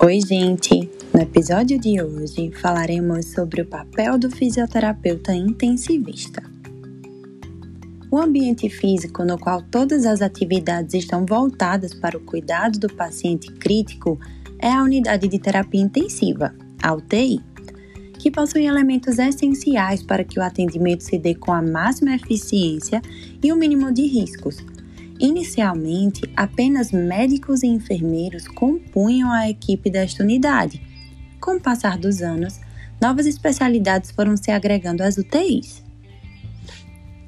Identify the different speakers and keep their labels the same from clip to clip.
Speaker 1: Oi, gente! No episódio de hoje falaremos sobre o papel do fisioterapeuta intensivista. O ambiente físico no qual todas as atividades estão voltadas para o cuidado do paciente crítico é a unidade de terapia intensiva, a UTI, que possui elementos essenciais para que o atendimento se dê com a máxima eficiência e o mínimo de riscos Inicialmente, apenas médicos e enfermeiros compunham a equipe desta unidade. Com o passar dos anos, novas especialidades foram se agregando às UTIs.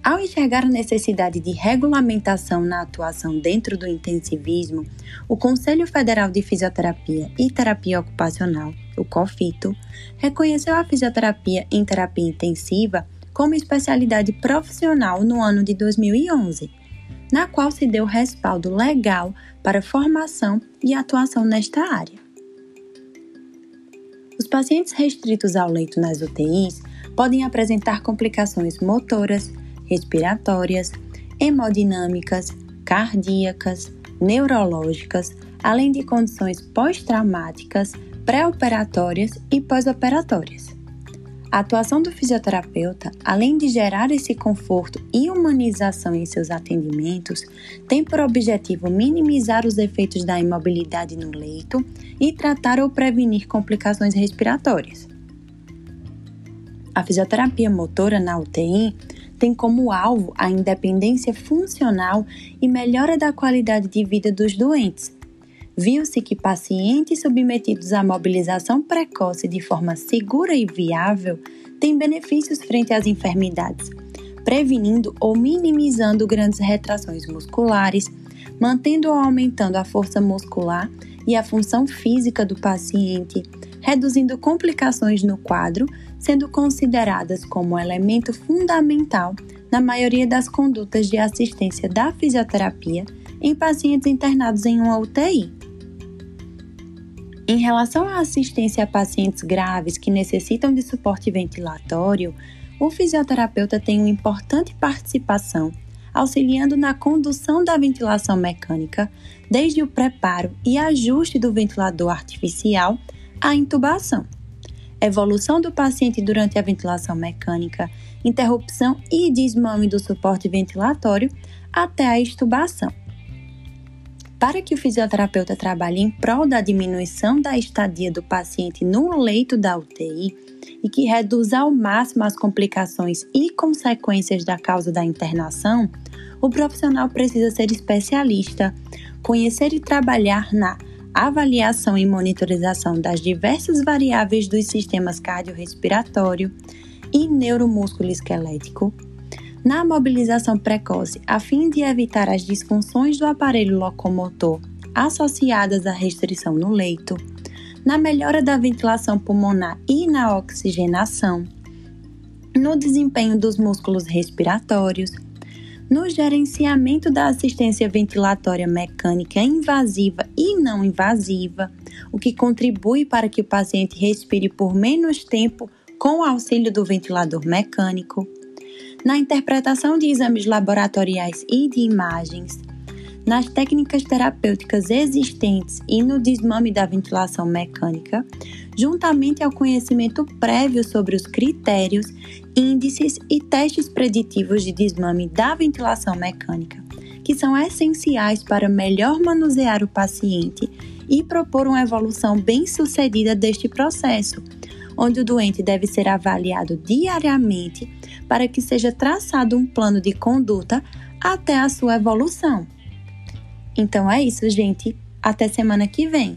Speaker 1: Ao enxergar a necessidade de regulamentação na atuação dentro do intensivismo, o Conselho Federal de Fisioterapia e Terapia Ocupacional, o COFITO, reconheceu a fisioterapia em terapia intensiva como especialidade profissional no ano de 2011 na qual se deu respaldo legal para formação e atuação nesta área. Os pacientes restritos ao leito nas UTIs podem apresentar complicações motoras, respiratórias, hemodinâmicas, cardíacas, neurológicas, além de condições pós-traumáticas, pré-operatórias e pós-operatórias. A atuação do fisioterapeuta, além de gerar esse conforto e humanização em seus atendimentos, tem por objetivo minimizar os efeitos da imobilidade no leito e tratar ou prevenir complicações respiratórias. A fisioterapia motora na UTI tem como alvo a independência funcional e melhora da qualidade de vida dos doentes viu-se que pacientes submetidos à mobilização precoce de forma segura e viável têm benefícios frente às enfermidades, prevenindo ou minimizando grandes retrações musculares, mantendo ou aumentando a força muscular e a função física do paciente, reduzindo complicações no quadro, sendo consideradas como elemento fundamental na maioria das condutas de assistência da fisioterapia em pacientes internados em uma UTI. Em relação à assistência a pacientes graves que necessitam de suporte ventilatório, o fisioterapeuta tem uma importante participação, auxiliando na condução da ventilação mecânica, desde o preparo e ajuste do ventilador artificial à intubação, evolução do paciente durante a ventilação mecânica, interrupção e desmame do suporte ventilatório até a extubação. Para que o fisioterapeuta trabalhe em prol da diminuição da estadia do paciente no leito da UTI e que reduza ao máximo as complicações e consequências da causa da internação, o profissional precisa ser especialista, conhecer e trabalhar na avaliação e monitorização das diversas variáveis dos sistemas cardiorrespiratório e neuromúsculo esquelético, na mobilização precoce a fim de evitar as disfunções do aparelho locomotor associadas à restrição no leito, na melhora da ventilação pulmonar e na oxigenação, no desempenho dos músculos respiratórios, no gerenciamento da assistência ventilatória mecânica invasiva e não invasiva, o que contribui para que o paciente respire por menos tempo com o auxílio do ventilador mecânico na interpretação de exames laboratoriais e de imagens, nas técnicas terapêuticas existentes e no desmame da ventilação mecânica, juntamente ao conhecimento prévio sobre os critérios, índices e testes preditivos de desmame da ventilação mecânica, que são essenciais para melhor manusear o paciente e propor uma evolução bem-sucedida deste processo, onde o doente deve ser avaliado diariamente para que seja traçado um plano de conduta até a sua evolução. Então é isso, gente. Até semana que vem.